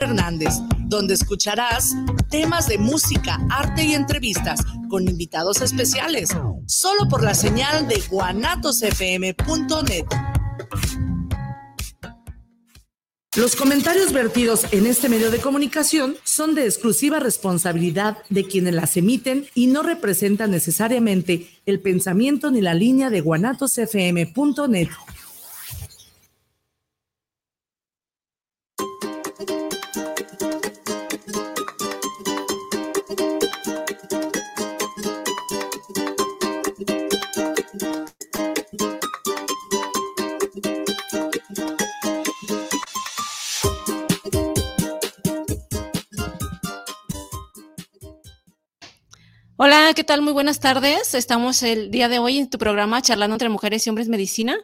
Hernández, donde escucharás temas de música, arte y entrevistas con invitados especiales, solo por la señal de guanatosfm.net. Los comentarios vertidos en este medio de comunicación son de exclusiva responsabilidad de quienes las emiten y no representan necesariamente el pensamiento ni la línea de guanatosfm.net. Hola, ¿qué tal? Muy buenas tardes. Estamos el día de hoy en tu programa Charlando entre Mujeres y Hombres Medicina.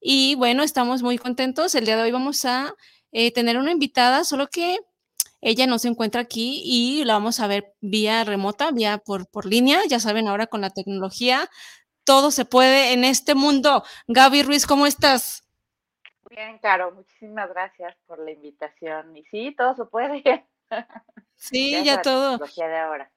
Y bueno, estamos muy contentos. El día de hoy vamos a eh, tener una invitada, solo que ella no se encuentra aquí y la vamos a ver vía remota, vía por, por línea. Ya saben, ahora con la tecnología, todo se puede en este mundo. Gaby Ruiz, ¿cómo estás? Bien, Caro, muchísimas gracias por la invitación. Y sí, todo se puede. Sí, ya, todo. Tecnología de ahora.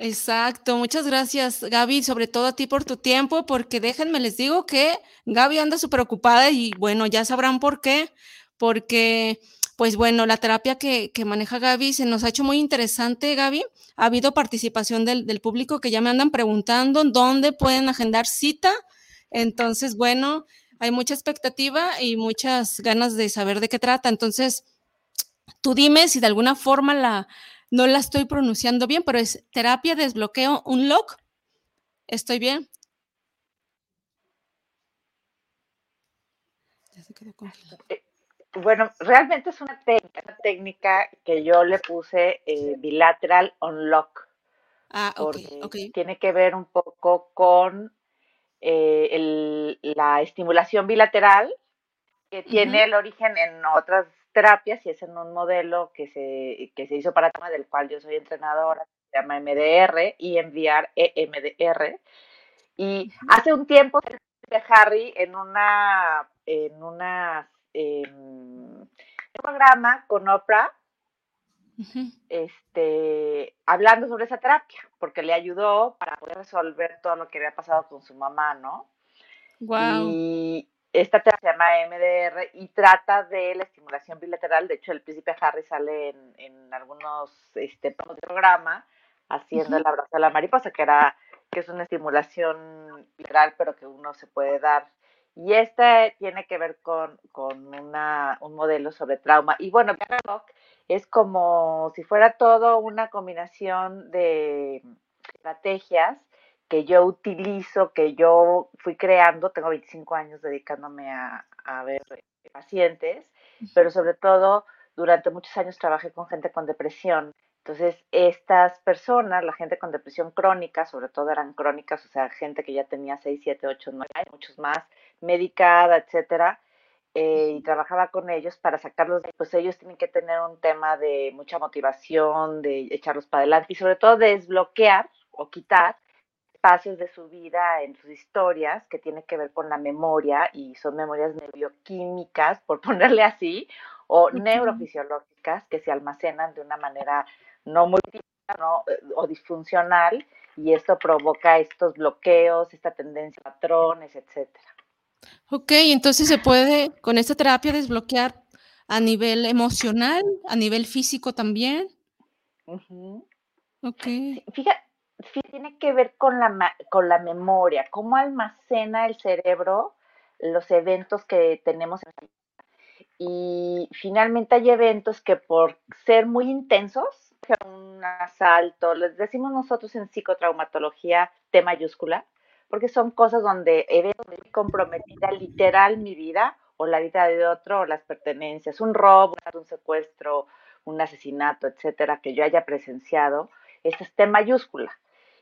Exacto, muchas gracias Gaby, sobre todo a ti por tu tiempo, porque déjenme les digo que Gaby anda súper ocupada y bueno, ya sabrán por qué, porque pues bueno, la terapia que, maneja Gaby se nos ha hecho muy interesante, Gaby. Ha habido participación del, del público que ya me andan preguntando dónde pueden agendar cita. Entonces, bueno, hay mucha expectativa y muchas ganas de saber de qué trata. Entonces, tú dime si de alguna forma la, no la estoy pronunciando bien, pero es terapia desbloqueo unlock. ¿Estoy bien? Eh, bueno, realmente es una técnica, que yo le puse eh, bilateral unlock. Ah, ok, ok. Tiene que ver un poco con eh, la estimulación bilateral que tiene el origen en otras terapias y es en un modelo que se, que se hizo para tema del cual yo soy entrenadora, se llama MDR y enviar EMDR. Y hace un tiempo Harry en una en una un programa con Oprah este hablando sobre esa terapia porque le ayudó para poder resolver todo lo que había pasado con su mamá, ¿no? Wow. Y, esta terapia se llama MDR y trata de la estimulación bilateral. De hecho, el príncipe Harry sale en, algunos este, programas haciendo el abrazo a la mariposa, que era que es una estimulación bilateral, pero que uno se puede dar. Y este tiene que ver con, con una, un modelo sobre trauma. Y bueno, es como si fuera todo una combinación de estrategias que yo utilizo, que yo fui creando, tengo 25 años dedicándome a, ver pacientes, pero sobre todo durante muchos años trabajé con gente con depresión. Entonces, estas personas, la gente con depresión crónica, sobre todo eran crónicas, o sea, gente que ya tenía 6, 7, 8, 9 años, muchos más, medicada, etcétera, eh, y trabajaba con ellos para sacarlos, pues ellos tienen que tener un tema de mucha motivación, de echarlos para adelante y sobre todo de desbloquear o quitar espacios de su vida, en sus historias, que tiene que ver con la memoria y son memorias neuroquímicas, por ponerle así, o neurofisiológicas que se almacenan de una manera no muy ¿no? o disfuncional y esto provoca estos bloqueos, esta tendencia a patrones, etcétera. Ok, entonces se puede con esta terapia desbloquear a nivel emocional, a nivel físico también. Ok. Fíjate, tiene que ver con la, con la memoria, cómo almacena el cerebro los eventos que tenemos. Y finalmente hay eventos que por ser muy intensos, un asalto, les decimos nosotros en psicotraumatología T mayúscula, porque son cosas donde eventos comprometida literal mi vida o la vida de otro o las pertenencias, un robo, un secuestro, un asesinato, etcétera, que yo haya presenciado, ese es T mayúscula.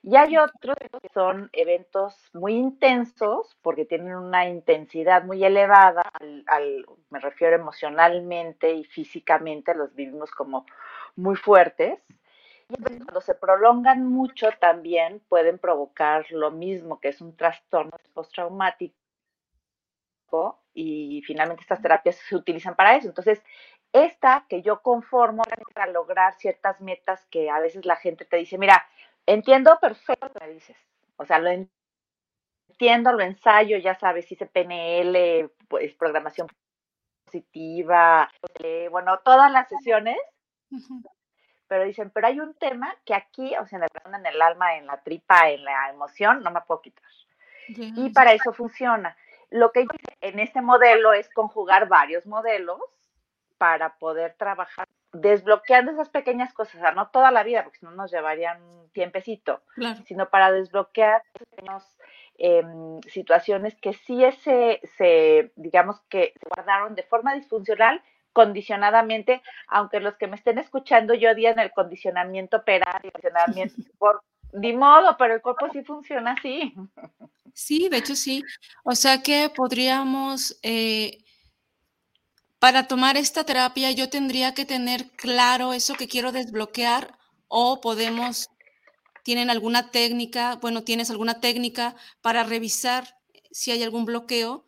Y hay otros que son eventos muy intensos porque tienen una intensidad muy elevada, al, me refiero emocionalmente y físicamente, los vivimos como muy fuertes. Y cuando se prolongan mucho también pueden provocar lo mismo, que es un trastorno postraumático y finalmente estas terapias se utilizan para eso. Entonces, esta que yo conformo para lograr ciertas metas que a veces la gente te dice, mira, entiendo perfecto lo que dices, o sea, lo entiendo, lo ensayo, ya sabes, hice PNL, pues programación positiva, eh, bueno, todas las sesiones, pero dicen, pero hay un tema que aquí, o sea, en el alma, en la tripa, en la emoción, no me puedo quitar. Y para eso funciona. Lo que hice en este modelo es conjugar varios modelos para poder trabajar desbloqueando esas pequeñas cosas, o sea, no toda la vida, porque si no nos llevarían un tiempecito, sino para desbloquear esas em, situaciones que sí se, se, digamos que se guardaron de forma disfuncional condicionadamente, aunque los que me estén escuchando yo odian el condicionamiento peral, condicionamiento por ni modo, pero el cuerpo sí funciona así. Sí, de hecho sí. O sea que podríamos, eh, para tomar esta terapia, yo tendría que tener claro eso que quiero desbloquear o podemos, tienen alguna técnica, bueno, tienes alguna técnica para revisar si hay algún bloqueo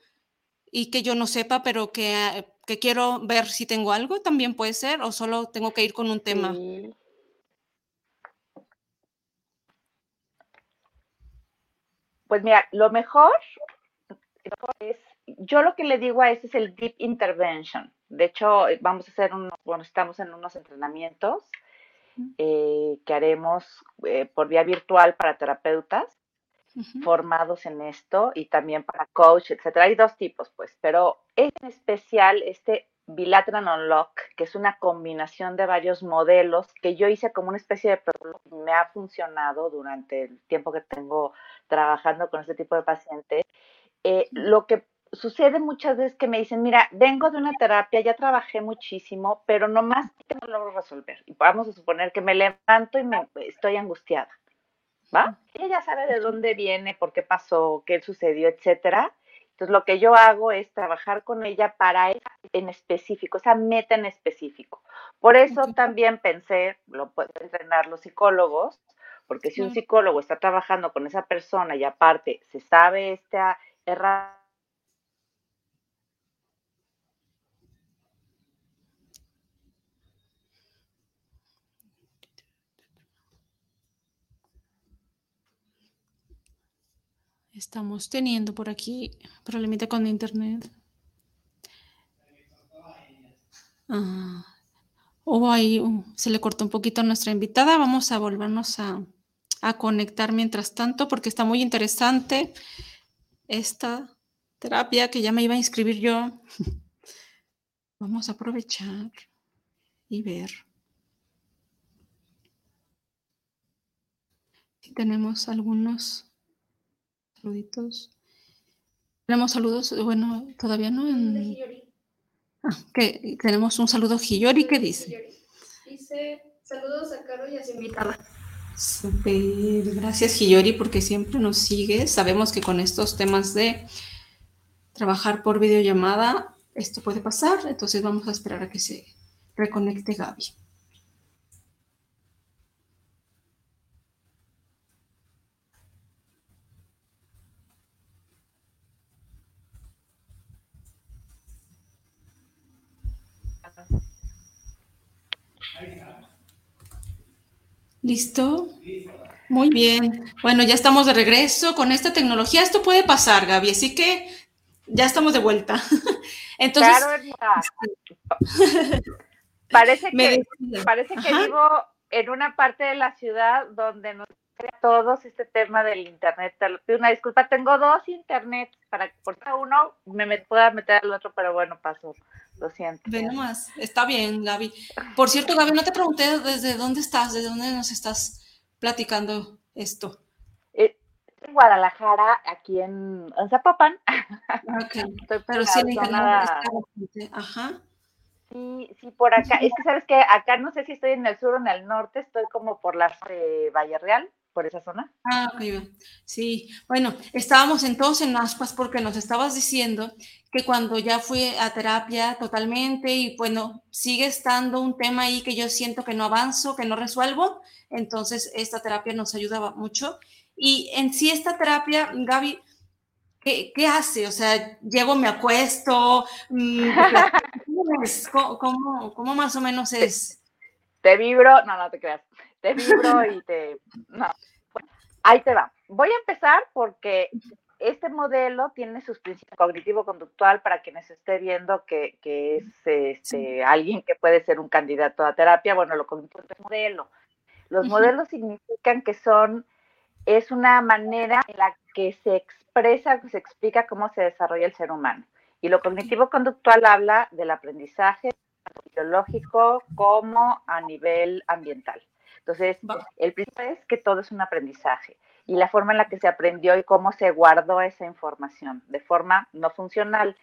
y que yo no sepa, pero que que quiero ver si tengo algo, también puede ser, o solo tengo que ir con un tema. Pues mira, lo mejor es, yo lo que le digo a ese es el deep intervention. De hecho, vamos a hacer unos, bueno, estamos en unos entrenamientos eh, que haremos eh, por vía virtual para terapeutas formados en esto y también para coach, etcétera. Hay dos tipos, pues, pero en especial este Bilateral Unlock, que es una combinación de varios modelos que yo hice como una especie de me ha funcionado durante el tiempo que tengo trabajando con este tipo de pacientes. Eh, lo que sucede muchas veces que me dicen, mira, vengo de una terapia, ya trabajé muchísimo, pero nomás no logro resolver. Y vamos a suponer que me levanto y me estoy angustiada. ¿va? Ella ya sabe de dónde viene, por qué pasó, qué sucedió, etcétera. Entonces, lo que yo hago es trabajar con ella para ella en específico, esa meta en específico. Por eso también pensé, lo pueden entrenar los psicólogos, porque si un psicólogo está trabajando con esa persona y aparte se sabe esta herramienta, Estamos teniendo por aquí problemita con internet. Ah, o ahí se le cortó un poquito a nuestra invitada. Vamos a volvernos a, a conectar mientras tanto porque está muy interesante esta terapia que ya me iba a inscribir yo. Vamos a aprovechar y ver si tenemos algunos Saluditos. Tenemos saludos, bueno, todavía no. En... Ah, que tenemos un saludo Hiyori, ¿qué dice? Dice, saludos a Caro y a su invitada. Super, gracias Hiyori porque siempre nos sigue. Sabemos que con estos temas de trabajar por videollamada, esto puede pasar, entonces vamos a esperar a que se reconecte Gaby. ¿Listo? Muy bien. Bueno, ya estamos de regreso con esta tecnología. Esto puede pasar, Gaby, así que ya estamos de vuelta. Entonces, parece que, parece que vivo en una parte de la ciudad donde nos todos este tema del internet. Te una disculpa, tengo dos internet para que por cada uno me, pueda meter al otro, pero bueno, paso. Lo siento. Ve nomás, está bien, Gaby. Por cierto, Gaby, no te pregunté desde dónde estás, desde dónde nos estás platicando esto. Eh, en Guadalajara, aquí en, Zapopan. Ok, pero sí en Ajá. Sí, sí, por acá. Es que sabes que acá no sé si estoy en el sur o en el norte, estoy como por la de Valle Real por esa zona. Ah, sí. Bueno, estábamos entonces en aspas porque nos estabas diciendo que cuando ya fui a terapia totalmente y bueno, sigue estando un tema ahí que yo siento que no avanzo, que no resuelvo, entonces esta terapia nos ayudaba mucho. Y en sí esta terapia, Gaby, ¿qué, qué hace? O sea, llego, me acuesto, mm? ¿Cómo, cómo, más o menos es? Te, vibro, no, no te creas, te vibro y te... No, ahí te va. Voy a empezar porque este modelo tiene sus principios cognitivo-conductual para quienes esté viendo que, que es este, alguien que puede ser un candidato a terapia. Bueno, lo cognitivo es modelo. Los modelos significan que son, es una manera en la que se expresa, se explica cómo se desarrolla el ser humano. Y lo cognitivo-conductual habla del aprendizaje biológico como a nivel ambiental. Entonces, el principio es que todo es un aprendizaje y la forma en la que se aprendió y cómo se guardó esa información de forma no funcional.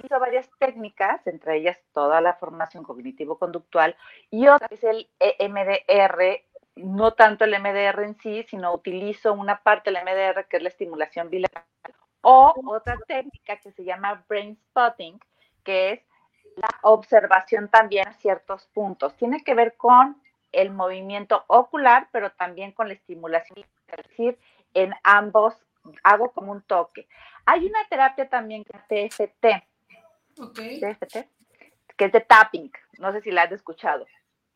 Hizo varias técnicas, entre ellas toda la formación cognitivo-conductual y otra es el EMDR, no tanto el MDR en sí, sino utilizo una parte del MDR que es la estimulación bilateral o otra técnica que se llama brain spotting, que es la observación también a ciertos puntos. Tiene que ver con el movimiento ocular, pero también con la estimulación, es decir, en ambos hago como un toque. Hay una terapia también que es TFT, TFT, que es de tapping, no sé si la has escuchado.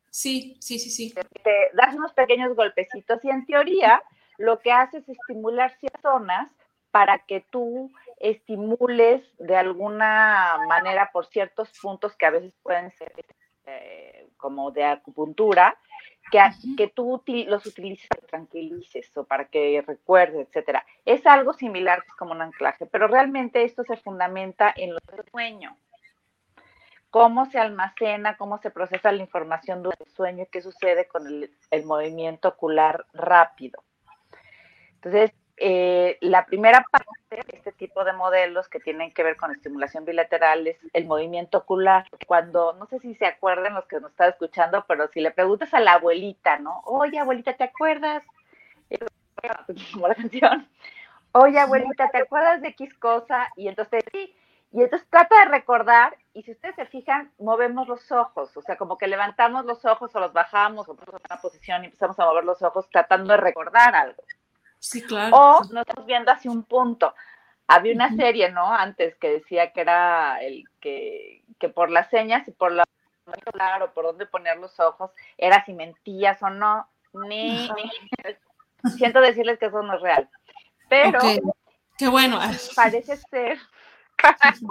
Sí, sí, sí, sí. Te das unos pequeños golpecitos y en teoría lo que hace es estimular ciertas zonas para que tú estimules de alguna manera por ciertos puntos que a veces pueden ser eh, como de acupuntura, que, que tú los utilices para que tranquilices o para que recuerdes, etcétera. Es algo similar, es como un anclaje, pero realmente esto se fundamenta en los sueño. Cómo se almacena, cómo se procesa la información durante el sueño y qué sucede con el, el movimiento ocular rápido. Entonces, eh, la primera parte de este tipo de modelos que tienen que ver con estimulación bilateral es el movimiento ocular. Cuando, no sé si se acuerdan los que nos están escuchando, pero si le preguntas a la abuelita, ¿no? Oye, abuelita, ¿te acuerdas? Como la canción. Oye, abuelita, ¿te acuerdas de X cosa? Y entonces, sí. Y entonces trata de recordar, y si ustedes se fijan, movemos los ojos, o sea, como que levantamos los ojos o los bajamos o ponemos en una posición y empezamos a mover los ojos tratando de recordar algo. Sí, claro. O no estamos viendo hacia un punto. Había una serie, ¿no? Antes que decía que era el que, que por las señas y por la claro, por dónde poner los ojos, era si mentías o no. Ni, siento decirles que eso no es real. Pero qué bueno. Parece ser.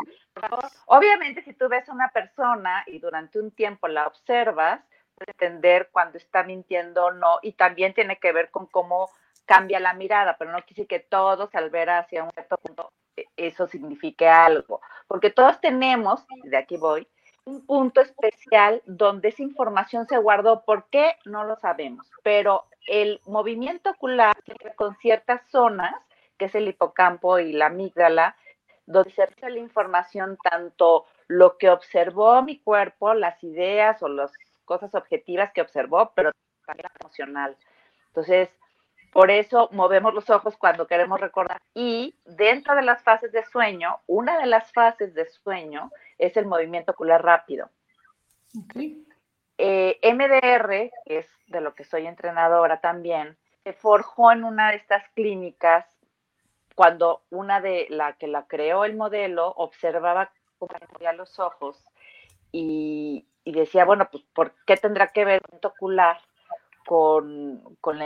Obviamente, si tú ves a una persona y durante un tiempo la observas, puedes entender cuando está mintiendo o no, y también tiene que ver con cómo cambia la mirada, pero no quise que todos al ver hacia un cierto punto e, eso signifique algo, porque todos tenemos, de aquí voy, un punto especial donde esa información se guardó. ¿Por qué? No lo sabemos, pero el movimiento ocular con ciertas zonas, que es el hipocampo y la amígdala, donde se realiza la información tanto lo que observó mi cuerpo, las ideas o las cosas objetivas que observó, pero también emocional. Entonces, por eso movemos los ojos cuando queremos recordar. Y dentro de las fases de sueño, una de las fases de sueño es el movimiento ocular rápido. Eh, MDR, que es de lo que soy entrenadora también, se forjó en una de estas clínicas cuando una de la que la creó el modelo observaba cómo movía los ojos y, y, decía, bueno, pues ¿por qué tendrá que ver el ocular con, con,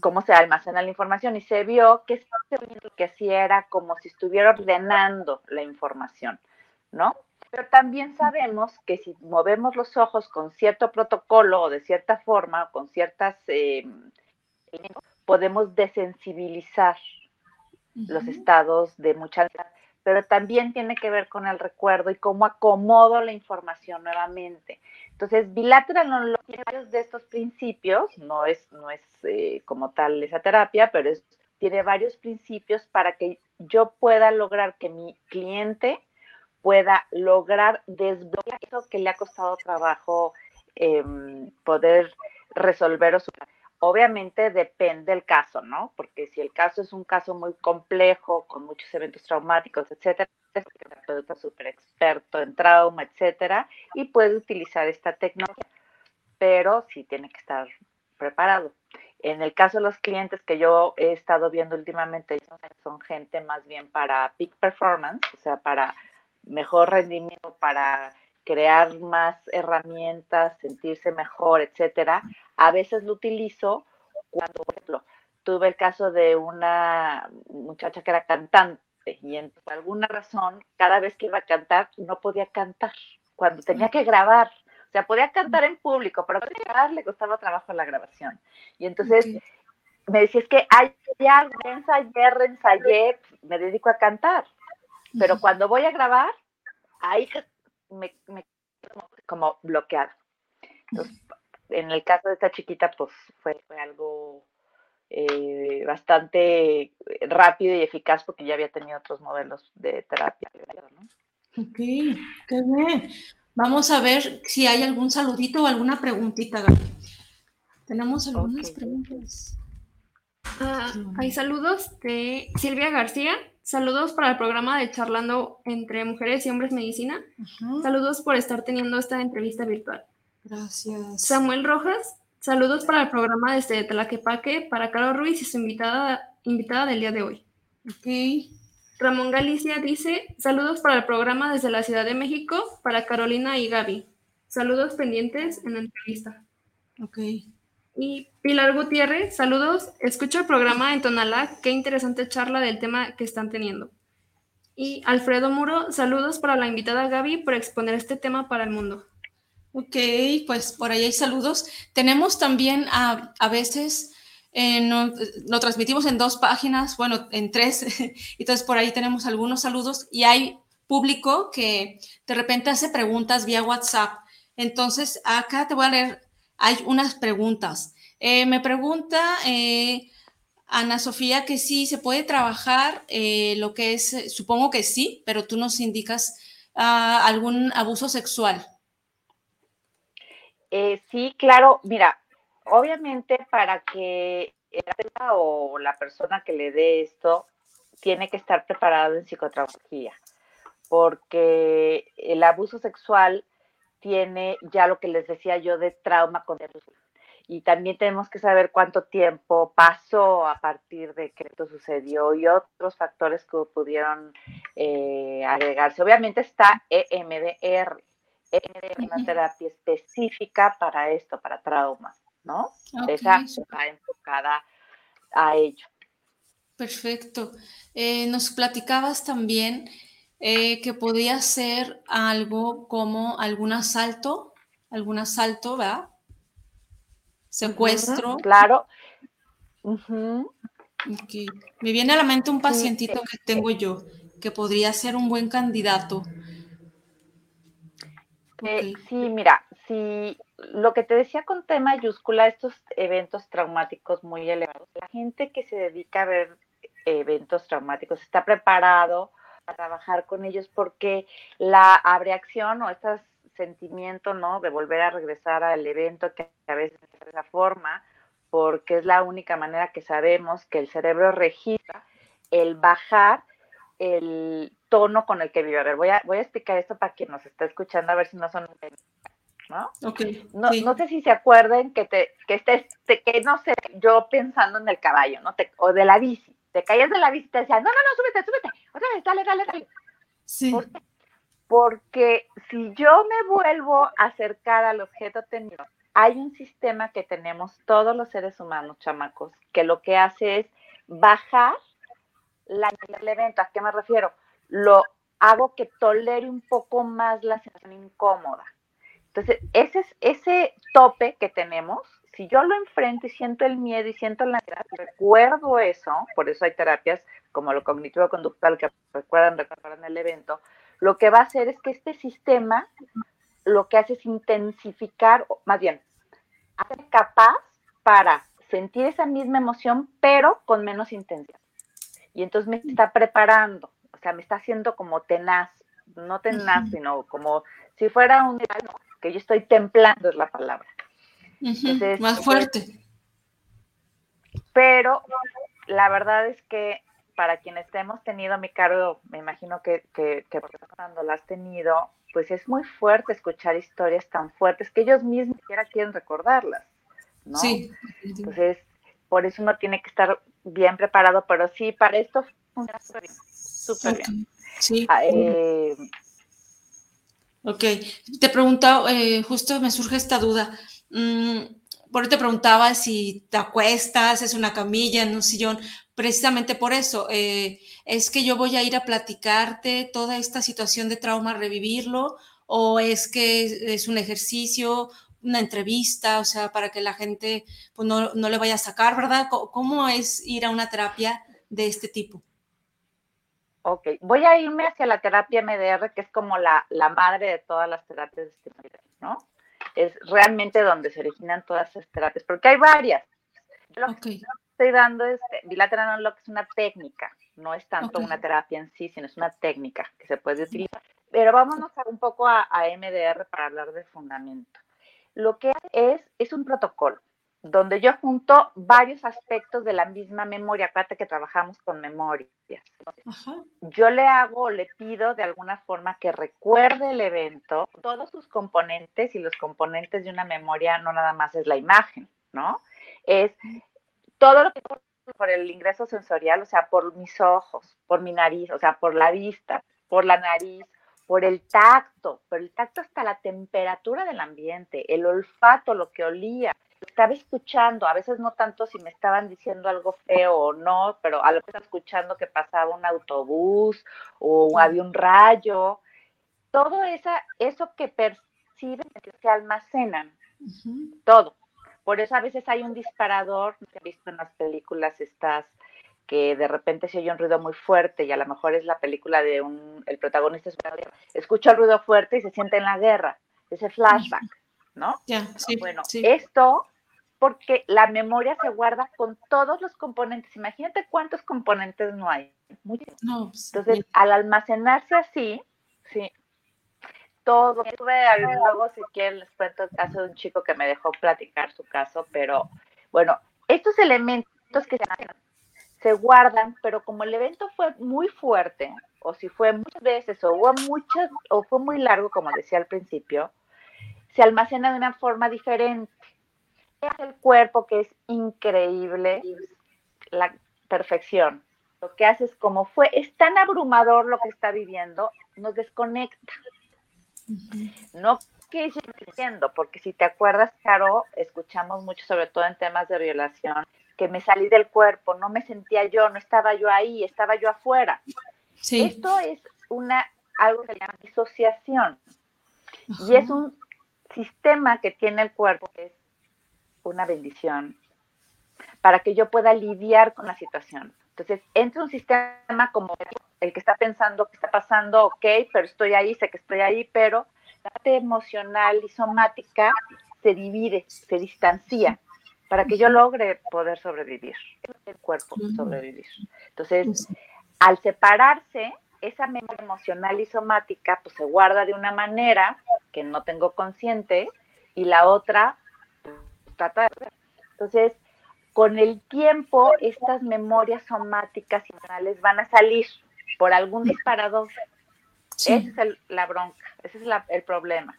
cómo se almacena la información y se vio que lo que hacía era como si estuviera ordenando la información, ¿no? Pero también sabemos que si movemos los ojos con cierto protocolo o de cierta forma, con ciertas, eh, podemos desensibilizar los estados de mucha pero también tiene que ver con el recuerdo y cómo acomodo la información nuevamente. Entonces, bilateral no tiene varios de estos principios, no es, no es eh, como tal esa terapia, pero es, tiene varios principios para que yo pueda lograr que mi cliente pueda lograr desbloquear eso que le ha costado trabajo em, poder resolver o superar. Obviamente depende del caso, ¿no? Porque si el caso es un caso muy complejo, con muchos eventos traumáticos, etcétera, es un terapeuta súper experto en trauma, etcétera, y puede utilizar esta técnica, pero sí tiene que estar preparado. En el caso de los clientes que yo he estado viendo últimamente, son gente más bien para peak performance, o sea, para mejor rendimiento, para crear más herramientas, sentirse mejor, etcétera, a veces lo utilizo cuando, por ejemplo, tuve el caso de una muchacha que era cantante y por alguna razón, cada vez que iba a cantar, no podía cantar. Cuando tenía que grabar, o sea, podía cantar en público, pero para grabar le costaba trabajo la grabación. Y entonces me decía, es que hay algo, ensayé, reensayé, me dedico a cantar. Pero cuando voy a grabar, ahí me, me como bloqueada. Entonces, en el caso de esta chiquita, pues fue, fue algo eh, bastante rápido y eficaz porque ya había tenido otros modelos de terapia. Ok, qué bien. Vamos a ver si hay algún saludito o alguna preguntita, Gaby. Tenemos algunas preguntas. Ah, hay saludos de Silvia García. Saludos para el programa de Charlando entre Mujeres y Hombres Medicina. Saludos por estar teniendo esta entrevista virtual. Gracias. Samuel Rojas. Saludos para el programa desde Tlaquepaque para Carlos Ruiz y su invitada, invitada del día de hoy. Ok. Ramón Galicia dice, saludos para el programa desde la Ciudad de México para Carolina y Gaby. Saludos pendientes en la entrevista. Ok. Y Pilar Gutiérrez, saludos. Escucho el programa en Tonalá. Qué interesante charla del tema que están teniendo. Y Alfredo Muro, saludos para la invitada Gaby por exponer este tema para el mundo. Ok, pues por ahí hay saludos. Tenemos también a, a veces, eh, lo transmitimos en dos páginas, bueno, en tres, entonces por ahí tenemos algunos saludos y hay público que de repente hace preguntas vía WhatsApp. Entonces, acá te voy a leer, hay unas preguntas. Eh, me pregunta eh, Ana Sofía que sí se puede trabajar lo que es, supongo que sí, pero tú nos indicas ah, algún abuso sexual. Eh, sí, claro, mira, obviamente para que la o la persona que le dé esto tiene que estar preparado en psicotraumatología, porque el abuso sexual tiene ya lo que les decía yo de trauma con y también tenemos que saber cuánto tiempo pasó a partir de que esto sucedió y otros factores que pudieron eh, agregarse. Obviamente está EMDR, una terapia específica para esto, para traumas, ¿no? Esa está enfocada a ello. Perfecto. Eh, nos platicabas también eh, que podía ser algo como algún asalto, algún asalto, ¿verdad? Secuestro. claro. Me viene a la mente un pacientito que tengo yo, que podría ser un buen candidato eh, sí, mira, si lo que te decía con T mayúscula, estos eventos traumáticos muy elevados, la gente que se dedica a ver eventos traumáticos está preparado a trabajar con ellos porque la abreacción o este sentimiento, ¿no? De volver a regresar al evento que a veces es esa forma, porque es la única manera que sabemos que el cerebro registra el bajar el tono con el que vive. A ver, voy a, voy a explicar esto para quien nos está escuchando, a ver si no son... ¿no? Okay, no, no, sé si se acuerden que te, que estés, que no sé, yo pensando en el caballo, ¿no? Te, o de la bici, te caías de la bici y te decían, no, no, no, súbete, súbete, otra vez, dale, dale, dale. Sí. Porque si yo me vuelvo a acercar al objeto tenido, hay un sistema que tenemos todos los seres humanos, chamacos, que lo que hace es bajar la, el evento. ¿A qué me refiero? lo hago que tolere un poco más la sensación incómoda. Entonces, ese, ese tope que tenemos, si yo lo enfrento y siento el miedo y siento la ansiedad, recuerdo eso, por eso hay terapias como lo cognitivo-conductual que recuerdan, recuerdan el evento, lo que va a hacer es que este sistema lo que hace es intensificar, más bien, hace capaz para sentir esa misma emoción, pero con menos intensidad. Y entonces me está preparando sea, me está haciendo como tenaz, no tenaz, sino como si fuera un que yo estoy templando es la palabra. Más pues, fuerte. pero la verdad es que para quienes hemos tenido mi cargo, me imagino que, que, que cuando la has tenido, pues es muy fuerte escuchar historias tan fuertes que ellos mismos siquiera quieren recordarlas, ¿no? Sí. Entonces, por eso uno tiene que estar bien preparado, pero sí, para esto funciona súper bien. Sí. Ah, eh, Ok, te preguntaba, eh, justo me surge esta duda. Mm, por eso te preguntaba si te acuestas, es una camilla, en un sillón, precisamente por eso. Eh, es que yo voy a ir a platicarte toda esta situación de trauma, revivirlo, o es que es un ejercicio, una entrevista, o sea, para que la gente pues, no, no le vaya a sacar, ¿verdad? ¿Cómo es ir a una terapia de este tipo? Ok, voy a irme hacia la terapia MDR, que es como la, la madre de todas las terapias de estimulación, ¿no? Es realmente donde se originan todas esas terapias, porque hay varias. Lo que estoy dando es, bilateral lo que es una técnica, no es tanto una terapia en sí, sino es una técnica que se puede utilizar. Pero vámonos un poco a, a MDR para hablar de fundamento. Lo que es, es un protocolo donde yo junto varios aspectos de la misma memoria. Acuérdate que trabajamos con memorias. Yo le hago, le pido de alguna forma que recuerde el evento, todos sus componentes y los componentes de una memoria no nada más es la imagen, ¿no? Es todo lo que por el ingreso sensorial, o sea, por mis ojos, por mi nariz, o sea, por la vista, por la nariz, por el tacto, por el tacto hasta la temperatura del ambiente, el olfato, lo que olía, estaba escuchando, a veces no tanto si me estaban diciendo algo feo o no, pero a lo que estaba escuchando que pasaba un autobús o había un rayo, todo esa, eso que perciben, que se almacenan, todo. Por eso a veces hay un disparador, he visto en las películas estas que de repente se oye un ruido muy fuerte y a lo mejor es la película de un, el protagonista es escucha el ruido fuerte y se siente en la guerra, ese flashback, ¿no? Ya, sí, bueno, esto porque la memoria se guarda con todos los componentes. Imagínate cuántos componentes no hay. Muchos. Pues, Entonces, al almacenarse así, sí, todo. Tuve luego, si quieren, les cuento el caso de un chico que me dejó platicar su caso, pero bueno, estos elementos que se, se guardan, pero como el evento fue muy fuerte, o si fue muchas veces, o hubo muchas, o fue muy largo, como decía al principio, se almacena de una forma diferente el cuerpo que es increíble, la perfección. Lo que hace es como fue, es tan abrumador lo que está viviendo, nos desconecta. No que diciendo, porque si te acuerdas, Caro, escuchamos mucho, sobre todo en temas de violación, que me salí del cuerpo, no me sentía yo, no estaba yo ahí, estaba yo afuera. Esto es una algo que se llama disociación. Y es un sistema que tiene el cuerpo que es una bendición para que yo pueda lidiar con la situación. Entonces, entre un sistema como el que está pensando que está pasando, ok, pero estoy ahí, sé que estoy ahí, pero la parte emocional y somática se divide, se distancia para que yo logre poder sobrevivir, el cuerpo sobrevivir. Entonces, al separarse, esa memoria emocional y somática pues se guarda de una manera que no tengo consciente y la otra entonces, con el tiempo, estas memorias somáticas y emocionales van a salir por algún disparador. Esa es la bronca, ese es el problema.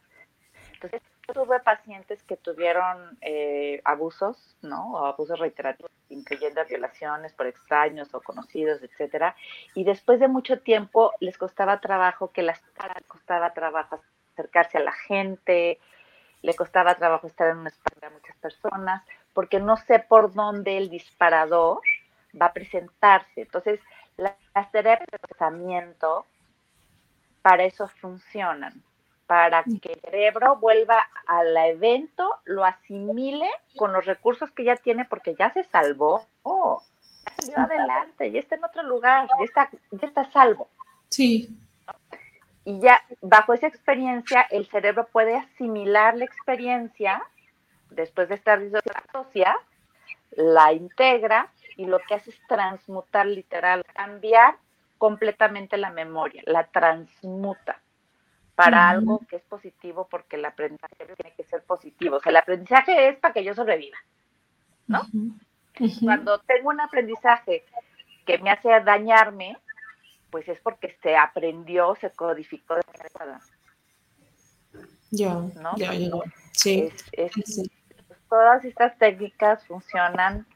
Entonces, tuve pacientes que tuvieron eh, abusos, ¿no? O abusos reiterativos, incluyendo violaciones por extraños o conocidos, etcétera. Y después de mucho tiempo les costaba trabajo que las costaba trabajo acercarse a la gente, le costaba trabajo estar en un espacio de muchas personas, porque no sé por dónde el disparador va a presentarse. Entonces, las terapias de procesamiento para eso funcionan, para que el cerebro vuelva al evento, lo asimile con los recursos que ya tiene, porque ya se salvó, oh, ya salió adelante, ya está en otro lugar, ya está, ya está salvo. Sí y ya bajo esa experiencia el cerebro puede asimilar la experiencia después de estar disocia, la integra y lo que hace es transmutar literal, cambiar completamente la memoria, la transmuta para algo que es positivo porque el aprendizaje tiene que ser positivo. O sea, el aprendizaje es para que yo sobreviva, ¿no? Cuando tengo un aprendizaje que me hace dañarme, pues es porque se aprendió, se codificó de manera Ya, ¿no? ya, ya, sí. Todas estas técnicas funcionan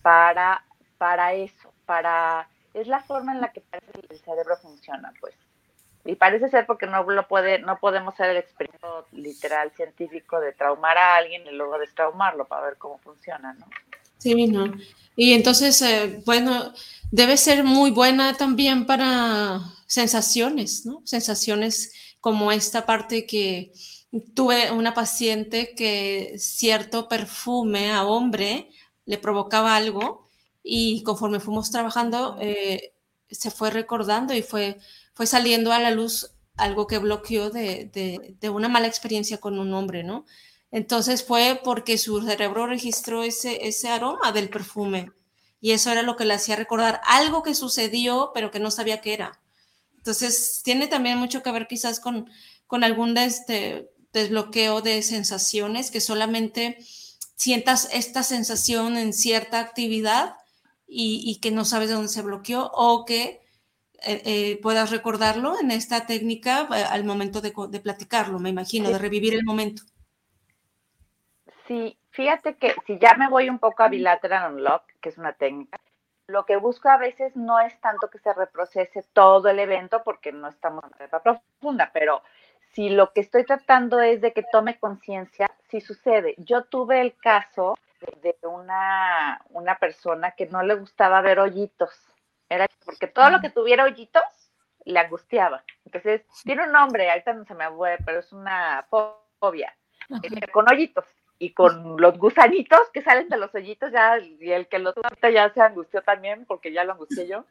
para, para eso, para, es la forma en la que el cerebro funciona, pues. Y parece ser porque no lo puede, no podemos hacer el experimento literal científico de traumar a alguien y luego destraumarlo para ver cómo funciona, ¿no? Sí, no. Y entonces, eh, bueno, debe ser muy buena también para sensaciones, ¿no? Sensaciones como esta parte que tuve una paciente que cierto perfume a hombre le provocaba algo y conforme fuimos trabajando eh, se fue recordando y fue, fue saliendo a la luz algo que bloqueó de, de, una mala experiencia con un hombre, ¿no? Entonces fue porque su cerebro registró ese, ese aroma del perfume y eso era lo que le hacía recordar algo que sucedió pero que no sabía qué era. Entonces tiene también mucho que ver quizás con, con algún este, desbloqueo de sensaciones que solamente sientas esta sensación en cierta actividad y, que no sabes de dónde se bloqueó o que eh, eh, puedas recordarlo en esta técnica eh, al momento de, platicarlo, me imagino, de revivir el momento. Sí, fíjate que si ya me voy un poco a bilateral unlock, que es una técnica, lo que busco a veces no es tanto que se reprocese todo el evento porque no estamos en etapa profunda, pero si lo que estoy tratando es de que tome conciencia, si sucede. Yo tuve el caso de, una, una persona que no le gustaba ver hoyitos. Era porque todo lo que tuviera hoyitos le angustiaba. Entonces, tiene un nombre, ahorita no se me acuerda, pero es una fobia. Con hoyitos y con los gusanitos que salen de los hoyitos, ya, y el que lo tuvo ya se angustió también, porque ya lo angustié yo.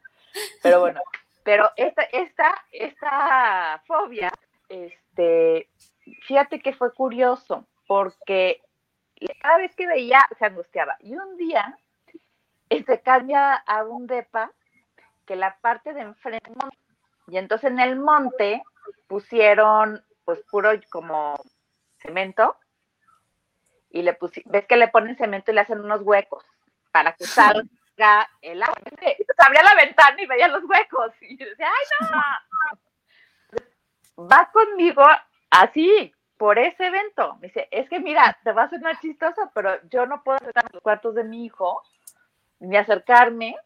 Pero bueno, pero esta, esta, esta fobia este, fíjate que fue curioso, porque cada vez que veía se angustiaba. Y un día este, cambia a un depa que la parte de enfrente, y entonces en el monte pusieron pues puro como cemento y le pusieron, ves que le ponen cemento y le hacen unos huecos para que salga el agua. Entonces abría la ventana y veía los huecos y decía, ay no, va conmigo así, por ese evento. Me dice, es que mira, te va a sonar chistoso, pero yo no puedo estar en los cuartos de mi hijo ni acercarme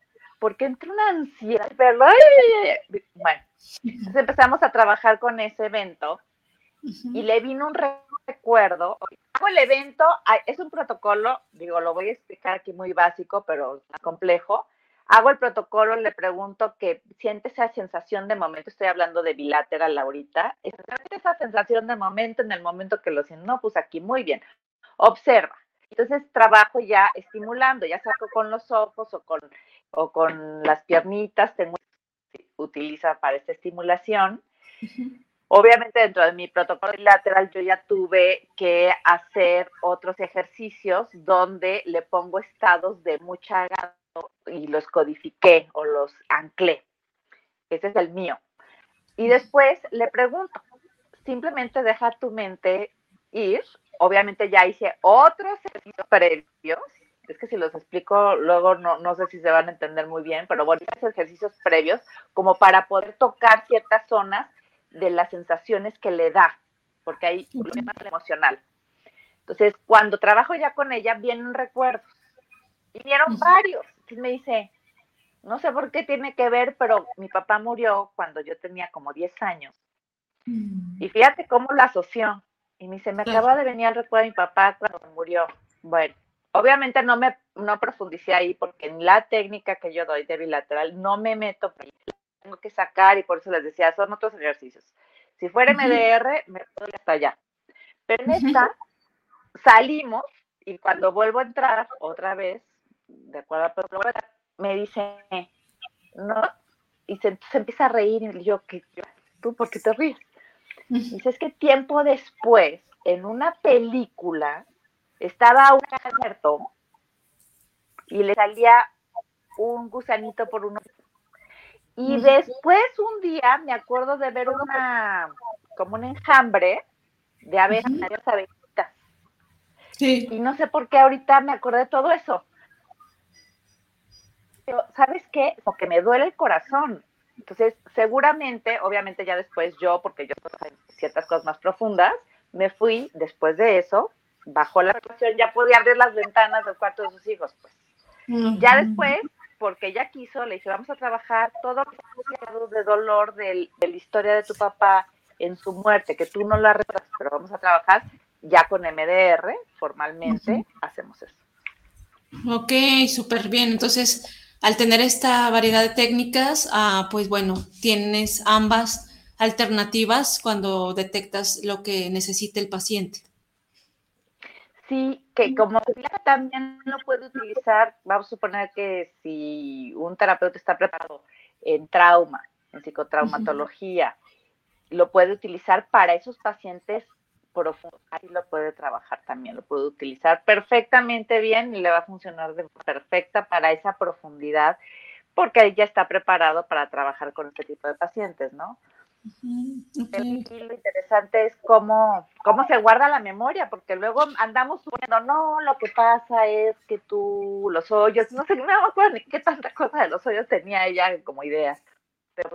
porque entra una ansiedad Bueno, entonces empezamos a trabajar con ese evento y le vino un recuerdo. Hago el evento, es un protocolo, digo, lo voy a explicar aquí muy básico, pero complejo hago el protocolo, le pregunto que siente esa sensación de momento, estoy hablando de bilateral ahorita, esa sensación de momento en el momento que lo siento, no, pues aquí muy bien, observa. Entonces trabajo ya estimulando, ya saco con los ojos o con, o con las piernitas, tengo utiliza para esta estimulación. Obviamente dentro de mi protocolo bilateral yo ya tuve que hacer otros ejercicios donde le pongo estados de mucha y los codifiqué o los anclé. Ese es el mío. Y después le pregunto, simplemente deja tu mente ir. Obviamente ya hice otros ejercicios previos. Es que si los explico luego no, no sé si se van a entender muy bien, pero bueno, ejercicios previos como para poder tocar ciertas zonas de las sensaciones que le da, porque hay un problema emocional. Entonces, cuando trabajo ya con ella, vienen recuerdos. Y vieron varios. Entonces me dice, no sé por qué tiene que ver, pero mi papá murió cuando yo tenía como 10 años. Mm. Y fíjate cómo lo asoció. Y me dice, me acaba de venir el recuerdo de mi papá cuando murió. Bueno, obviamente no me no profundicé ahí porque en la técnica que yo doy de bilateral no me meto, tengo que sacar y por eso les decía, son otros ejercicios. Si fuera MDR, me puedo ir hasta allá. Pero en esta salimos y cuando vuelvo a entrar otra vez, de acuerdo a me dice, ¿no? Y se, empieza a reír y yo, ¿qué? ¿Tú por qué te ríes? Dice, es que tiempo después, en una película, estaba un muerto y le salía un gusanito por uno. Y después un día me acuerdo de ver una, como un enjambre de abejas, abejitas. Sí. Y no sé por qué ahorita me acordé de todo eso. ¿sabes qué? Porque me duele el corazón. Entonces, seguramente, obviamente ya después yo, porque yo ciertas cosas más profundas, me fui después de eso, bajó la situación, ya podía abrir las ventanas del cuarto de sus hijos, pues. Ya después porque ella quiso, le dije, vamos a trabajar todo lo de dolor de la historia de tu papá en su muerte, que tú no la retratas, pero vamos a trabajar ya con MDR, formalmente, hacemos eso. Ok, súper bien. Entonces, al tener esta variedad de técnicas, ah, pues bueno, tienes ambas alternativas cuando detectas lo que necesita el paciente. Sí, que como también lo puede utilizar, vamos a suponer que si un terapeuta está preparado en trauma, en psicotraumatología, lo puede utilizar para esos pacientes profundos. Ahí lo puede trabajar también, lo puede utilizar perfectamente bien y le va a funcionar de perfecta para esa profundidad, porque ahí ya está preparado para trabajar con este tipo de pacientes, ¿no? Lo interesante es cómo, cómo se guarda la memoria, porque luego andamos suponiendo, no, lo que pasa es que tú, los hoyos, no sé, no me acuerdo ni qué tanta cosa de los hoyos tenía ella como idea, pero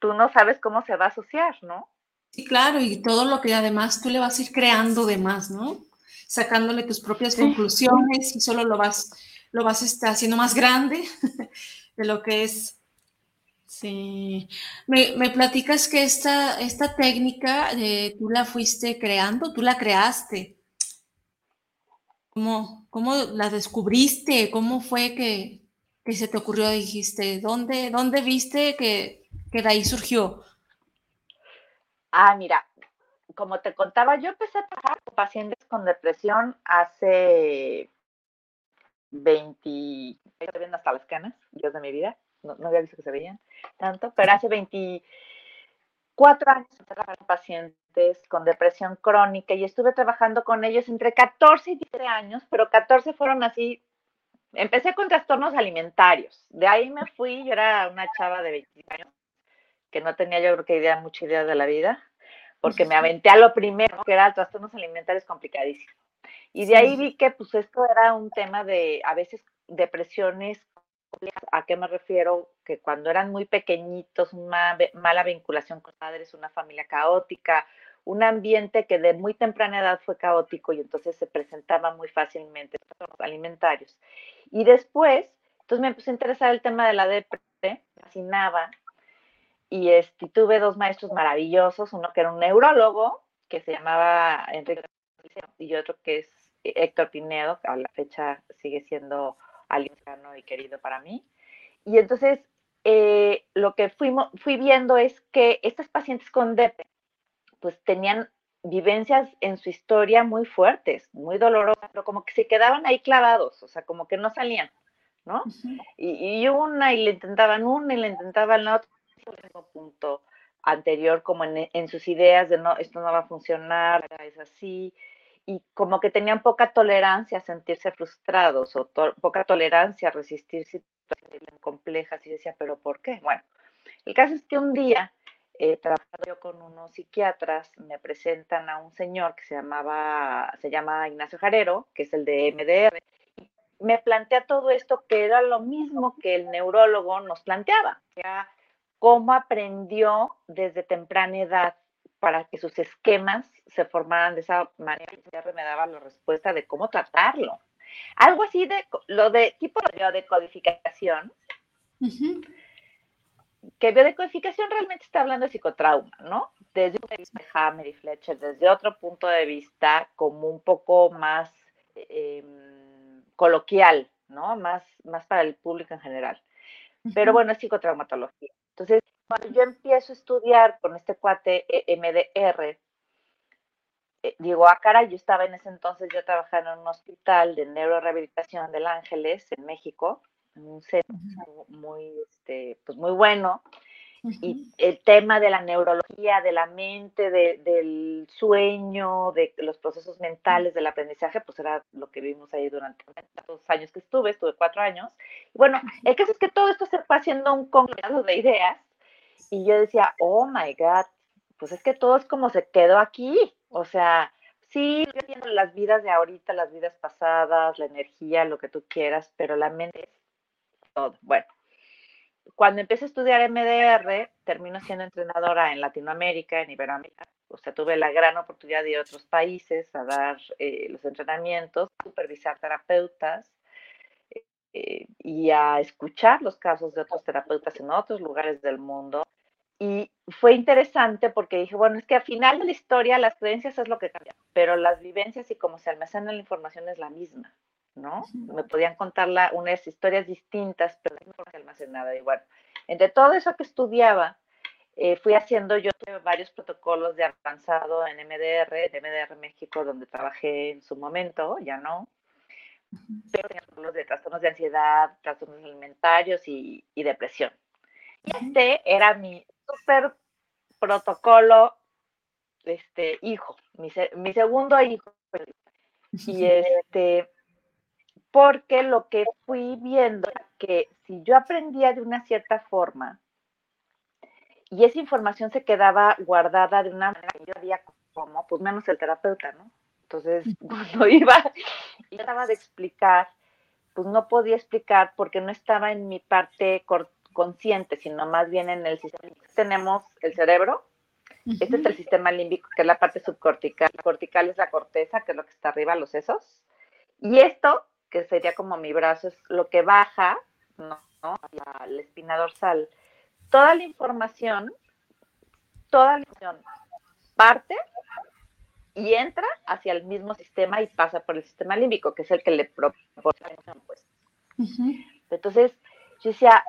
tú no sabes cómo se va a asociar, ¿no? Sí, claro, y todo lo que además tú le vas a ir creando de más, ¿no? Sacándole tus propias conclusiones y solo lo vas, lo vas este, haciendo más grande de lo que es Sí, me, platicas que esta, esta técnica eh, tú la fuiste creando, tú la creaste. ¿Cómo, cómo la descubriste? ¿Cómo fue que, se te ocurrió? Dijiste, ¿dónde, dónde viste que, que de ahí surgió? Ah, mira, como te contaba, yo empecé a trabajar con pacientes con depresión hace 20, estoy viendo hasta las canas, Dios de mi vida, no, había visto que se veían tanto, pero hace 24 años trabajaba con pacientes con depresión crónica y estuve trabajando con ellos entre 14 y 17 años, pero 14 fueron así. Empecé con trastornos alimentarios, de ahí me fui, yo era una chava de 20 años que no tenía yo creo que idea, mucha idea de la vida, porque me aventé a lo primero, que era trastornos alimentarios complicadísimos. Y de ahí vi que pues esto era un tema de a veces depresiones ¿A qué me refiero? Que cuando eran muy pequeñitos, una mala vinculación con padres, una familia caótica, un ambiente que de muy temprana edad fue caótico y entonces se presentaba muy fácilmente los alimentarios. Y después, entonces me empecé a interesar el tema de la depresión, fascinaba, y este, tuve dos maestros maravillosos, uno que era un neurólogo, que se llamaba Enrique, y otro que es Héctor Pinedo, que a la fecha sigue siendo alguien y querido para mí. Y entonces eh, lo que fuimos, fui viendo es que estas pacientes con DEP pues tenían vivencias en su historia muy fuertes, muy dolorosas, pero como que se quedaban ahí clavados, o sea, como que no salían, ¿no? y, una y le intentaban una y le intentaban la otra, mismo punto anterior como en, en, sus ideas de no, esto no va a funcionar, es así, y como que tenían poca tolerancia a sentirse frustrados o poca tolerancia a resistir situaciones complejas y decía, pero ¿por qué? Bueno, el caso es que un día, eh, trabajando yo con unos psiquiatras, me presentan a un señor que se llamaba, se llama Ignacio Jarero, que es el de MDR, y me plantea todo esto que era lo mismo que el neurólogo nos planteaba, era cómo aprendió desde temprana edad para que sus esquemas se formaran de esa manera y me daba la respuesta de cómo tratarlo. Algo así de lo de tipo de biodecodificación, que biodecodificación realmente está hablando de psicotrauma, ¿no? Desde un punto de vista de Hammer y Fletcher, desde otro punto de vista como un poco más em, coloquial, ¿no? Más, más para el público en general. Pero bueno, es psicotraumatología. Entonces, cuando yo empiezo a estudiar con este cuate eh, MDR, eh, digo, ah, cara, yo estaba en ese entonces, yo trabajaba en un hospital de neurorehabilitación del Ángeles, en México, en un centro muy, este, pues muy bueno, y el tema de la neurología, de la mente, del sueño, de los procesos mentales, del aprendizaje, pues era lo que vimos ahí durante los años que estuve, estuve cuatro años. Y bueno, el caso es que todo esto se fue haciendo un conglomerado de ideas y yo decía, oh my God, pues es que todo es como se quedó aquí. O sea, sí, viendo las vidas de ahorita, las vidas pasadas, la energía, lo que tú quieras, pero la mente es todo. Bueno, cuando empecé a estudiar MDR, termino siendo entrenadora en Latinoamérica, en Iberoamérica. O sea, tuve la gran oportunidad de ir a otros países a dar eh, los entrenamientos, supervisar terapeutas eh, y a escuchar los casos de otros terapeutas en otros lugares del mundo. Y fue interesante porque dije, bueno, es que al final de la historia las creencias es lo que cambia, pero las vivencias y cómo se almacena la información es la misma, ¿no? Me podían contar unas historias distintas, pero no almacenada. Y bueno, entre todo eso que estudiaba, eh, fui haciendo yo varios protocolos de avanzado en MDR, de MDR México, donde trabajé en su momento, ya no, pero tenía de trastornos de ansiedad, trastornos alimentarios y, depresión. Y este era mi súper protocolo, este, hijo, mi, mi segundo hijo. Y este, porque lo que fui viendo que si yo aprendía de una cierta forma y esa información se quedaba guardada de una manera que yo había como, pues menos el terapeuta, ¿no? Entonces, cuando iba y trataba de explicar, pues no podía explicar porque no estaba en mi parte consciente, sino más bien en el sistema. Tenemos el cerebro, este es el sistema límbico, que es la parte subcortical. La cortical es la corteza, que es lo que está arriba, los sesos. Y esto, que sería como mi brazo, es lo que baja, ¿no? La, la espina dorsal. Toda la información, toda la información parte y entra hacia el mismo sistema y pasa por el sistema límbico, que es el que le proporciona pues. Entonces, yo decía,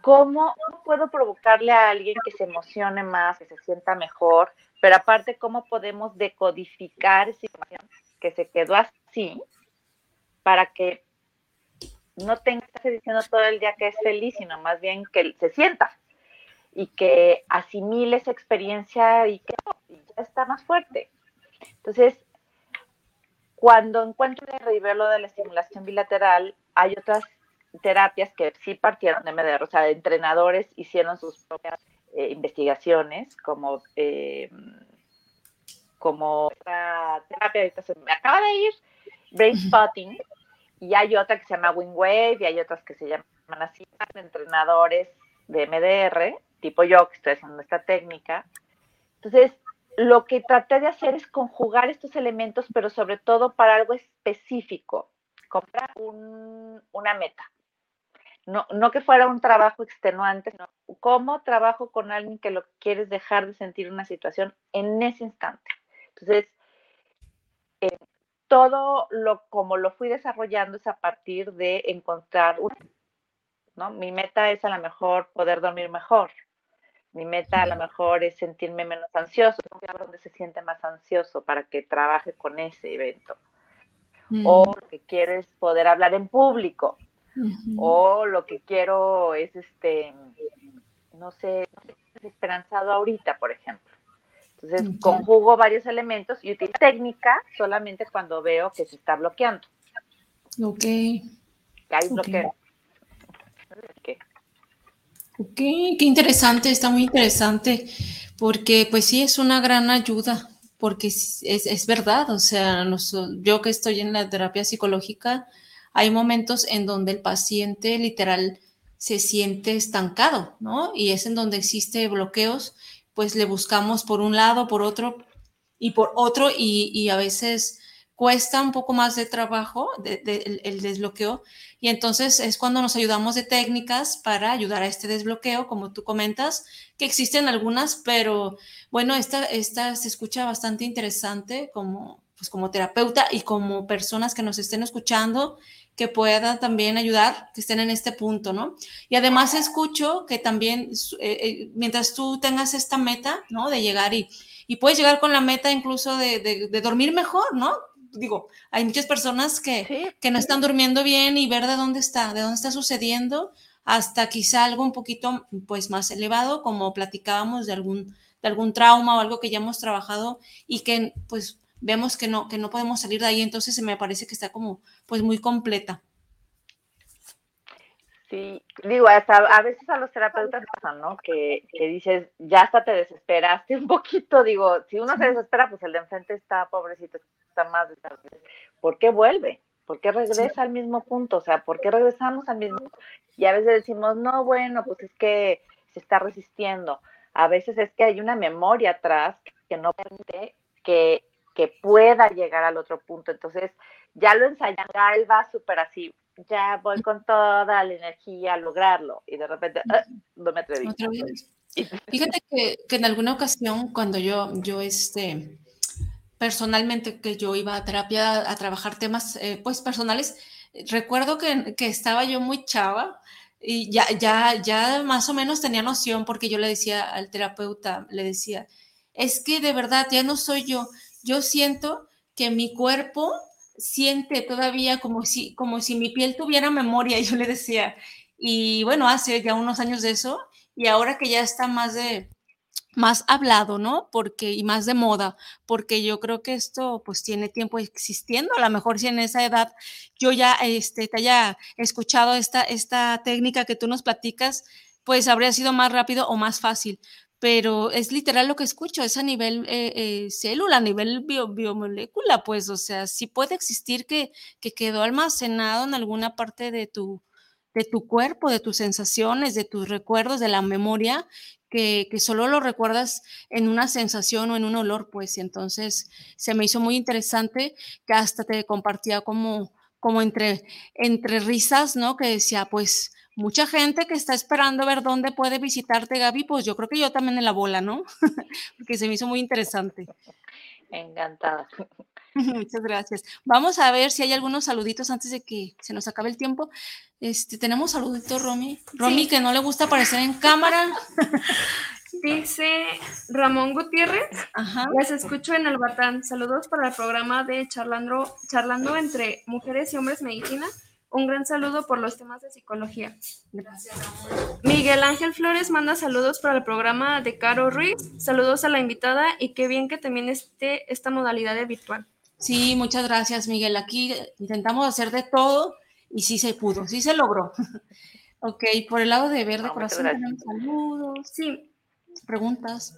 ¿cómo puedo provocarle a alguien que se emocione más, que se sienta mejor? Pero aparte, ¿cómo podemos decodificar esa información que se quedó así para que no tenga que estar diciendo todo el día que es feliz, sino más bien que se sienta y que asimile esa experiencia y que ya está más fuerte. Entonces, cuando encuentro el lo de la estimulación bilateral, hay otras terapias que sí partieron de MDR, o sea, entrenadores hicieron sus propias eh, investigaciones, como, eh, como otra terapia, ahorita se me acaba de ir, Brain Spotting, y hay otra que se llama Wing Wave, y hay otras que se llaman así, entrenadores de MDR, tipo yo, que estoy haciendo esta técnica. Entonces, lo que traté de hacer es conjugar estos elementos, pero sobre todo para algo específico, comprar una meta. No, no que fuera un trabajo extenuante, sino cómo trabajo con alguien que lo quieres dejar de sentir una situación en ese instante. Entonces, eh, todo lo como lo fui desarrollando es a partir de encontrar una, ¿no? Mi meta es a lo mejor poder dormir mejor, mi meta a lo mejor es sentirme menos ansioso, donde se siente más ansioso para que trabaje con ese evento. O mm. lo que quiero es poder hablar en público. O lo que quiero es, este, no sé, esperanzado ahorita, por ejemplo. Entonces, conjugo varios elementos y utilizo técnica solamente cuando veo que se está bloqueando. Ok. Que hay bloqueo. Ok, qué interesante, está muy interesante, porque pues sí, es una gran ayuda, porque es, es verdad, o sea, yo que estoy en la terapia psicológica, hay momentos en donde el paciente literal se siente estancado, ¿no? Y es en donde existe bloqueos, pues le buscamos por un lado, por otro y por otro, y, y a veces cuesta un poco más de trabajo el, desbloqueo y entonces es cuando nos ayudamos de técnicas para ayudar a este desbloqueo, como tú comentas, que existen algunas, pero bueno, esta, esta se escucha bastante interesante como, pues como terapeuta y como personas que nos estén escuchando que puedan también ayudar, que estén en este punto, ¿no? Y además escucho que también, eh, eh, mientras tú tengas esta meta, ¿no? De llegar y, y puedes llegar con la meta incluso de, de dormir mejor, ¿no? Digo, hay muchas personas que, que no están durmiendo bien y ver de dónde está, de dónde está sucediendo, hasta quizá algo un poquito pues más elevado, como platicábamos de algún, de algún trauma o algo que ya hemos trabajado y que pues vemos que no, que no podemos salir de ahí, entonces se me parece que está como pues muy completa. Sí, digo, hasta a veces a los terapeutas pasa, ¿no? Que, que, dices, ya hasta te desesperaste un poquito, digo, si uno se desespera, pues el de enfrente está pobrecito, está más ¿Por qué vuelve? ¿Por qué regresa al mismo punto? O sea, ¿por qué regresamos al mismo punto? Y a veces decimos, no, bueno, pues es que se está resistiendo. A veces es que hay una memoria atrás que no permite que, que pueda llegar al otro punto. Entonces, ya lo ensayan, él va súper así, ya voy con toda la energía a lograrlo y de repente ah, no me atreví. Fíjate que, que, en alguna ocasión cuando yo, yo este, personalmente que yo iba a terapia a trabajar temas eh, pues personales, recuerdo que, que, estaba yo muy chava y ya, ya, ya más o menos tenía noción porque yo le decía al terapeuta, le decía, es que de verdad ya no soy yo, yo siento que mi cuerpo siente todavía como si, como si mi piel tuviera memoria, yo le decía, y bueno, hace ya unos años de eso, y ahora que ya está más de, más hablado, ¿no? Porque, y más de moda, porque yo creo que esto pues tiene tiempo existiendo, a lo mejor si en esa edad yo ya este, te haya escuchado esta, esta técnica que tú nos platicas, pues habría sido más rápido o más fácil, pero es literal lo que escucho, es a nivel eh, eh, célula, a nivel biomolécula, pues, o sea, sí puede existir que, que quedó almacenado en alguna parte de tu, de tu cuerpo, de tus sensaciones, de tus recuerdos, de la memoria, que, solo lo recuerdas en una sensación o en un olor, pues, y entonces se me hizo muy interesante que hasta te compartía como, como entre, entre risas, ¿no? Que decía, pues, mucha gente que está esperando ver dónde puede visitarte, Gaby, pues yo creo que yo también en la bola, ¿no? Porque se me hizo muy interesante. Encantada. Muchas gracias. Vamos a ver si hay algunos saluditos antes de que se nos acabe el tiempo. Este, tenemos saluditos, Romy. Romy, que no le gusta aparecer en cámara. Dice Ramón Gutiérrez. Ajá. Les escucho en el Batán. Saludos para el programa de Charlando, Charlando entre Mujeres y Hombres Medicina. Un gran saludo por los temas de psicología. Gracias. Miguel Ángel Flores manda saludos para el programa de Caro Ruiz. Saludos a la invitada y qué bien que también esté esta modalidad de virtual. Sí, muchas gracias, Miguel. Aquí intentamos hacer de todo y sí se pudo, sí se logró. ok, por el lado de Verde Corazón tenemos saludos. Sí. Preguntas.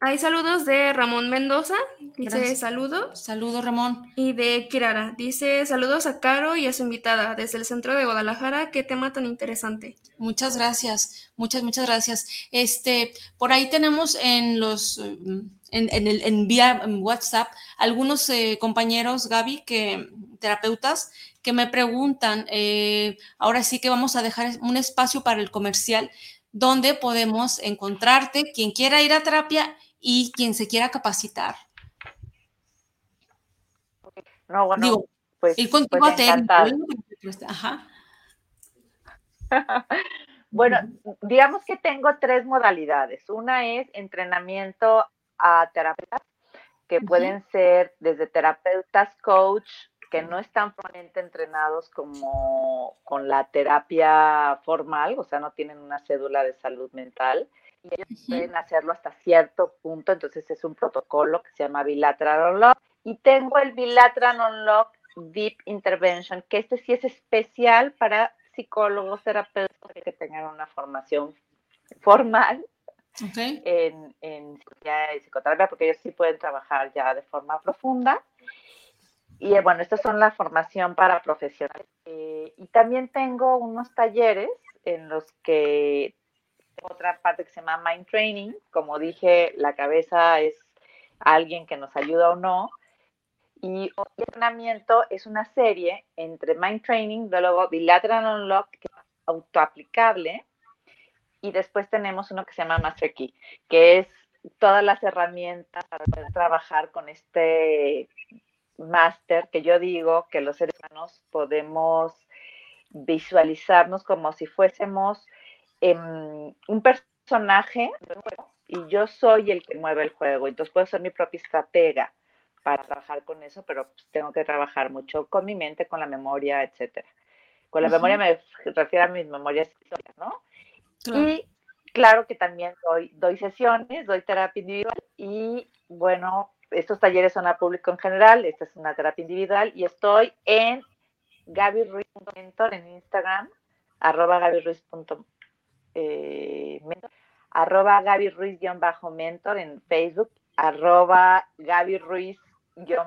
Hay saludos de Ramón Mendoza, dice saludos. Saludos, Ramón. Y de Kirara, dice saludos a Caro y a su invitada desde el centro de Guadalajara. Qué tema tan interesante. Muchas gracias, muchas, muchas gracias. Este, por ahí tenemos en los, en, el, en vía WhatsApp algunos eh, compañeros, Gaby, que terapeutas, que me preguntan, eh, ahora sí que vamos a dejar un espacio para el comercial donde podemos encontrarte, quien quiera ir a terapia y quien se quiera capacitar. No, bueno, Digo, pues, ir contigo pues a Ajá. bueno, digamos que tengo tres modalidades. Una es entrenamiento a terapeutas, que pueden ser desde terapeutas, coach, que no están formalmente entrenados como con la terapia formal, o sea, no tienen una cédula de salud mental, y ellos pueden hacerlo hasta cierto punto, entonces es un protocolo que se llama Bilateral Unlock. Y tengo el Bilateral Unlock Deep Intervention, que este sí es especial para psicólogos, terapeutas que tengan una formación formal en, en psicoterapia, porque ellos sí pueden trabajar ya de forma profunda. Y eh, bueno, estas son la formación para profesionales. Eh, y también tengo unos talleres en los que otra parte que se llama Mind Training. Como dije, la cabeza es alguien que nos ayuda o no. Y el entrenamiento es una serie entre Mind Training, luego Bilateral Unlock, que es autoaplicable, y después tenemos uno que se llama Master Key, que es todas las herramientas para poder trabajar con este máster que yo digo que los seres humanos podemos visualizarnos como si fuésemos em, un personaje y yo soy el que mueve el juego. Entonces puedo ser mi propia estratega para trabajar con eso, pero pues, tengo que trabajar mucho con mi mente, con la memoria, etcétera. Con la memoria me refiero a mis memorias ¿no? Y claro que también doy, doy sesiones, doy terapia individual y bueno, estos talleres son a público en general, esta es una terapia individual y estoy en Gaby Ruiz mentor en Instagram, arroba Gaby Ruiz eh, mentor, arroba Gaby Ruiz bajo mentor en Facebook, arroba Gaby Ruiz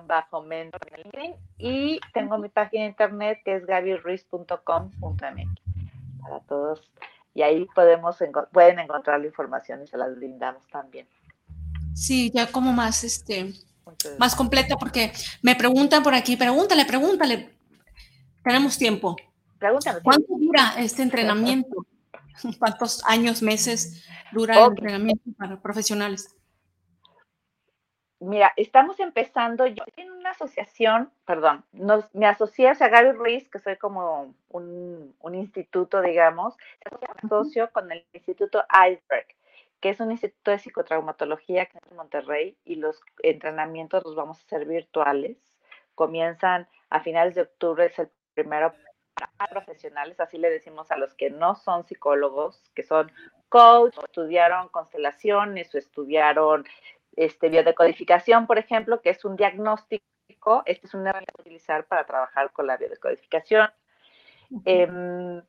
bajo mentor en LinkedIn y tengo mi página de internet que es gabyruiz.com.mx para todos y ahí podemos pueden encontrar la información y se las brindamos también. Sí, ya como más, este, más completa, porque me preguntan por aquí, pregúntale, pregúntale. Tenemos tiempo. Pregúntame. ¿Cuánto dura este entrenamiento? ¿Cuántos años, meses dura el entrenamiento para profesionales? Mira, estamos empezando, yo en una asociación, perdón, nos, me asocié a Gaby Ruiz, que soy como un, instituto, digamos, me asocio con el Instituto Iceberg, que es un instituto de psicotraumatología que en Monterrey, y los entrenamientos los vamos a hacer virtuales. Comienzan a finales de octubre, es el primero profesionales, así le decimos a los que no son psicólogos, que son coach, estudiaron constelaciones o estudiaron este, biodecodificación, por ejemplo, que es un diagnóstico, este es una herramienta a utilizar para trabajar con la biodecodificación. Em,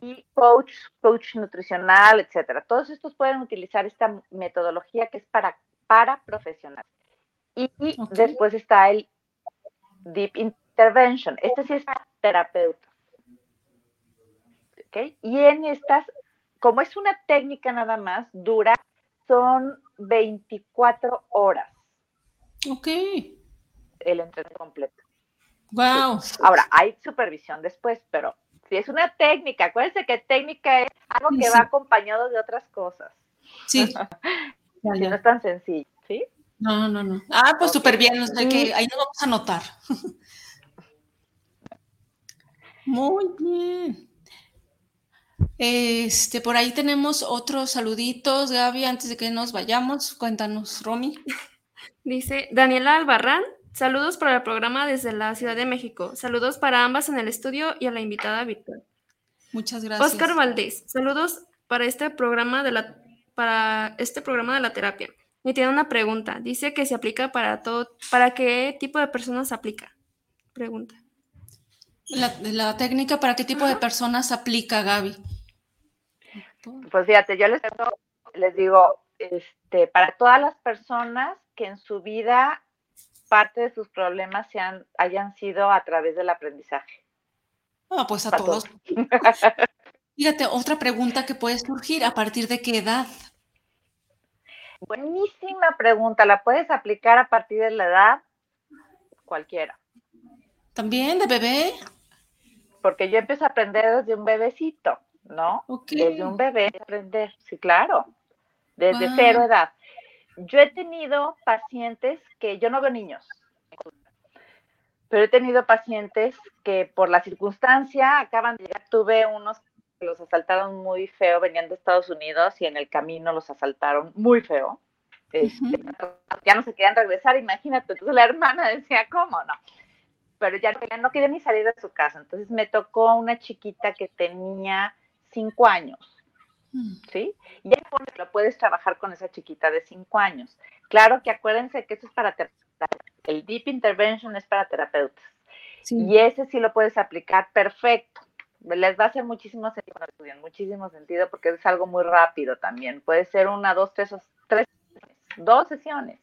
y coach, coach nutricional, etcétera. Todos estos pueden utilizar esta metodología que es para, para profesionales. Y, después está el Deep Intervention. Este sí es terapeuta. ¿Okay? Y en estas, como es una técnica nada más, dura, son 24 horas. Ok. El entrenamiento completo. Wow. Ahora, hay supervisión después, pero si es una técnica, acuérdense que técnica es algo que va acompañado de otras cosas. Sí. no es tan sencillo, ¿sí? No, no, no. Ah, pues súper bien, que ahí nos vamos a anotar. Muy bien. Este, por ahí tenemos otros saluditos, Gaby, antes de que nos vayamos. Cuéntanos, Romy. Dice Daniela Albarrán, saludos para el programa desde la Ciudad de México. Saludos para ambas en el estudio y a la invitada virtual. Muchas gracias. Oscar Valdés, saludos para este programa de la para este programa de la terapia. Y tiene una pregunta. Dice que se aplica para todo, ¿para qué tipo de personas aplica? Pregunta. La, técnica para qué tipo de personas aplica, Gaby. Pues fíjate, yo les, les digo, este, para todas las personas que en su vida parte de sus problemas sean, hayan sido a través del aprendizaje. Ah, pues a todos. Fíjate, otra pregunta que puede surgir, ¿a partir de qué edad? Buenísima pregunta, ¿la puedes aplicar a partir de la edad? Cualquiera. ¿También de bebé? Porque yo empiezo a aprender desde un bebecito. ¿no? Desde un bebé aprender, sí, claro, desde cero edad. Yo he tenido pacientes que yo no veo niños, pero he tenido pacientes que por la circunstancia acaban de llegar. Tuve unos que los asaltaron muy feo, venían de Estados Unidos y en el camino los asaltaron muy feo. Este, ya no se querían regresar, imagínate. Entonces la hermana decía, ¿cómo no? Pero ya, ya no quería ni salir de su casa. Entonces me tocó una chiquita que tenía cinco años. Mm. ¿Sí? Y ahí lo puedes trabajar con esa chiquita de cinco años. Claro que acuérdense que eso es para el Deep Intervention es para terapeutas. Y ese sí lo puedes aplicar perfecto. Les va a hacer muchísimo sentido, muchísimo sentido porque es algo muy rápido también. Puede ser una, dos, tres, tres dos sesiones.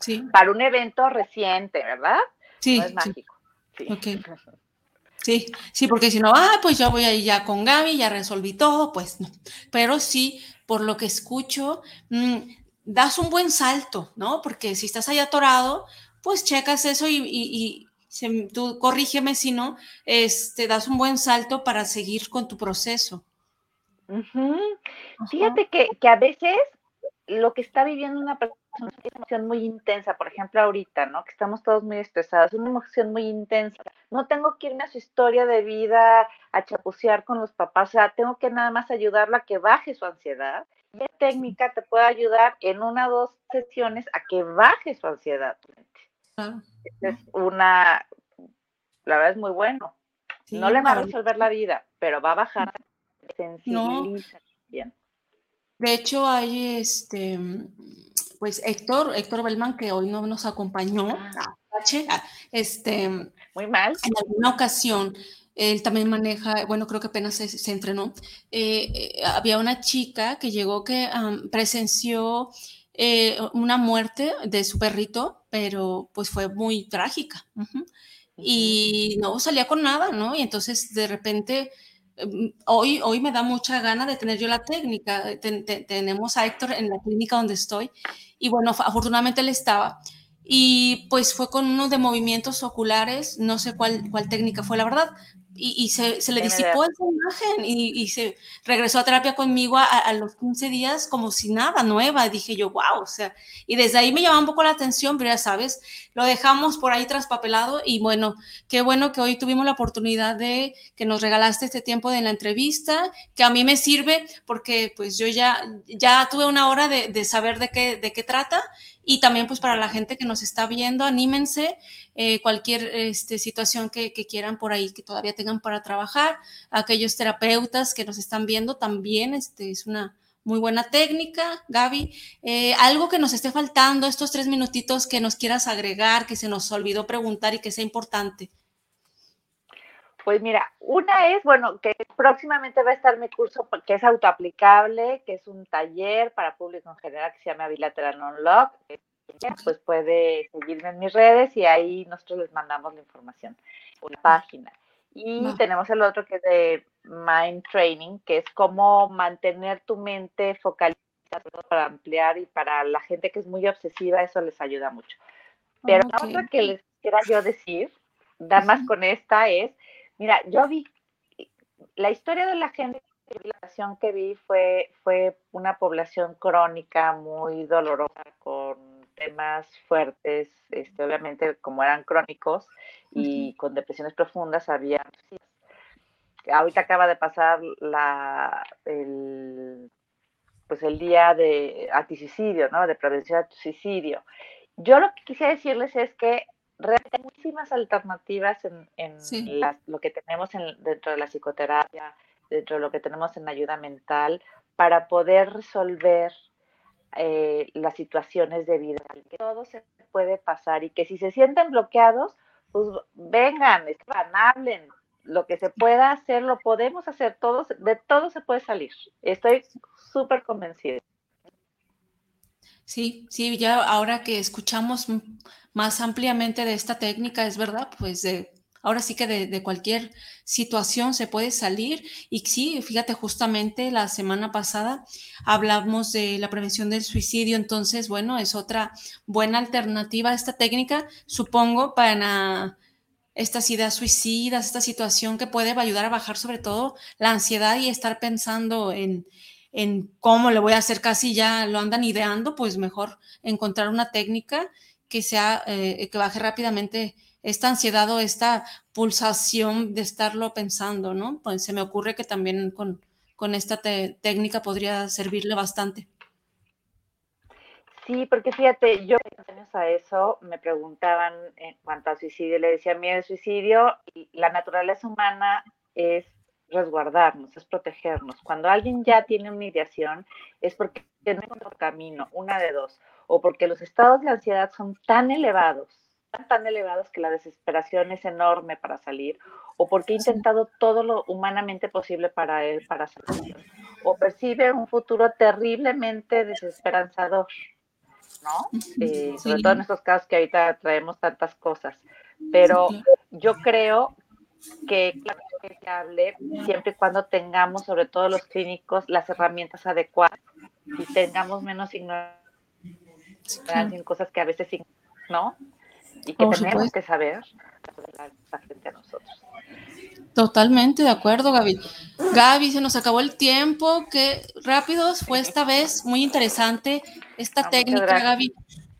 Sí. Para un evento reciente, ¿verdad? Sí. No es mágico. Sí. Sí, sí, porque si no, ah, pues yo voy ahí ya con Gaby, ya resolví todo, pues no. Pero sí, por lo que escucho, mm, das un buen salto, ¿no? Porque si estás ahí atorado, pues checas eso y, tú corrígeme si no, este, das un buen salto para seguir con tu proceso. Fíjate que, que a veces lo que está viviendo una persona una emoción muy intensa, por ejemplo ahorita, ¿no? Que estamos todos muy estresados, una emoción muy intensa. No tengo que irme a su historia de vida a chapucear con los papás, o sea, tengo que nada más ayudarla a que baje su ansiedad. La técnica te puede ayudar en una o dos sesiones a que baje su ansiedad. Es una, la verdad es muy bueno. no le va a resolver la vida, pero va a bajar, sensibiliza bien. De hecho, hay este, pues Héctor, Héctor Belman, que hoy no nos acompañó, ah. Este, muy mal. En alguna ocasión, él también maneja, bueno, creo que apenas se, entrenó. Eh, eh, había una chica que llegó que presenció eh, una muerte de su perrito, pero pues fue muy trágica. Y no salía con nada, ¿no? Y entonces de repente hoy, hoy me da mucha gana de tener yo la técnica. tenemos a Héctor en la clínica donde estoy y bueno, afortunadamente él estaba. y pues fue con uno de movimientos oculares, no sé cuál, cuál técnica fue la verdad, y, se, se, le disipó esa imagen y, y, se regresó a terapia conmigo a, a, los 15 días como si nada, nueva. Dije yo, wow, o sea, y desde ahí me llamaba un poco la atención, pero ya sabes, lo dejamos por ahí traspapelado y bueno, qué bueno que hoy tuvimos la oportunidad de que nos regalaste este tiempo de la entrevista, que a mí me sirve porque pues yo ya, ya tuve una hora de, de saber de qué, de qué trata y también pues para la gente que nos está viendo, anímense, eh, cualquier este, situación que, quieran por ahí, que todavía tengan para trabajar, aquellos terapeutas que nos están viendo también, este, es una muy buena técnica, Gaby. Eh, algo que nos esté faltando, estos tres minutitos que nos quieras agregar, que se nos olvidó preguntar y que sea importante. Pues mira, una es, bueno, que próximamente va a estar mi curso que es autoaplicable, que es un taller para público en general que se llama Bilateral Unlock. Pues puede seguirme en mis redes y ahí nosotros les mandamos la información, una página. Y tenemos el otro que es de Mind Training, que es cómo mantener tu mente focalizada para ampliar y para la gente que es muy obsesiva, eso les ayuda mucho. Pero la otra que les quiera yo decir, nada más con esta es Mira, yo vi, la historia de la gente que vi fue, fue una población crónica muy dolorosa con temas fuertes, este, obviamente como eran crónicos y con depresiones profundas había ahorita acaba de pasar la el pues el día de antisuicidio, ¿no? De prevención de suicidio. Yo lo que quisiera decirles es que realmente hay muchísimas alternativas en, lo que tenemos dentro de la psicoterapia, dentro de lo que tenemos en ayuda mental, para poder resolver eh, las situaciones de vida. Que todo se puede pasar y que si se sienten bloqueados, pues vengan, escriban, hablen. Lo que se pueda hacer, lo podemos hacer, todos, de todo se puede salir. Estoy súper convencida. Sí, sí, ya ahora que escuchamos más ampliamente de esta técnica, es verdad, pues de, ahora sí que de, cualquier situación se puede salir. Y sí, fíjate, justamente la semana pasada hablamos de la prevención del suicidio, entonces, bueno, es otra buena alternativa a esta técnica, supongo, para estas ideas suicidas, esta situación que puede ayudar a bajar sobre todo la ansiedad y estar pensando en, en cómo le voy a hacer casi ya lo andan ideando, pues mejor encontrar una técnica que sea, eh, que baje rápidamente esta ansiedad o esta pulsación de estarlo pensando, ¿no? Pues se me ocurre que también con, con esta técnica podría servirle bastante. Sí, porque fíjate, yo años a eso me preguntaban en cuanto al suicidio, le decía, mira, el suicidio, la naturaleza humana es resguardarnos, es protegernos. Cuando alguien ya tiene una ideación, es porque tiene un camino, una de dos o porque los estados de ansiedad son tan elevados, tan, tan elevados que la desesperación es enorme para salir, o porque he intentado todo lo humanamente posible para él, para salir, o percibe un futuro terriblemente desesperanzador, ¿no? Eh, sobre todo en estos casos que ahorita traemos tantas cosas. Pero yo creo que hable siempre y cuando tengamos, sobre todo los clínicos, las herramientas adecuadas y tengamos menos ignorancia en cosas que a veces no y que tenemos que saber frente a nosotros. Totalmente de acuerdo, Gaby. Gaby, se nos acabó el tiempo. Qué rápidos fue esta vez. Muy interesante esta técnica, Gaby.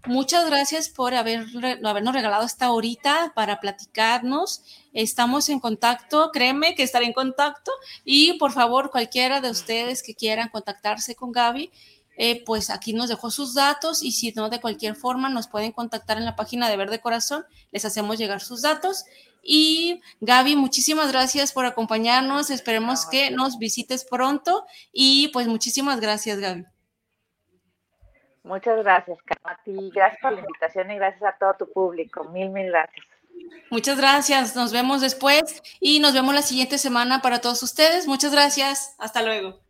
Muchas gracias por haber, habernos regalado esta horita para platicarnos. Estamos en contacto, créeme que estaré en contacto. Y por favor, cualquiera de ustedes que quieran contactarse con Gaby, eh, pues aquí nos dejó sus datos y si no, de cualquier forma nos pueden contactar en la página de Verde Corazón, les hacemos llegar sus datos. Y Gaby, muchísimas gracias por acompañarnos, esperemos que nos visites pronto y pues muchísimas gracias, Gaby. Muchas gracias, Kamati. Gracias por la invitación y gracias a todo tu público. Mil, mil gracias. Muchas gracias. Nos vemos después y nos vemos la siguiente semana para todos ustedes. Muchas gracias. Hasta luego.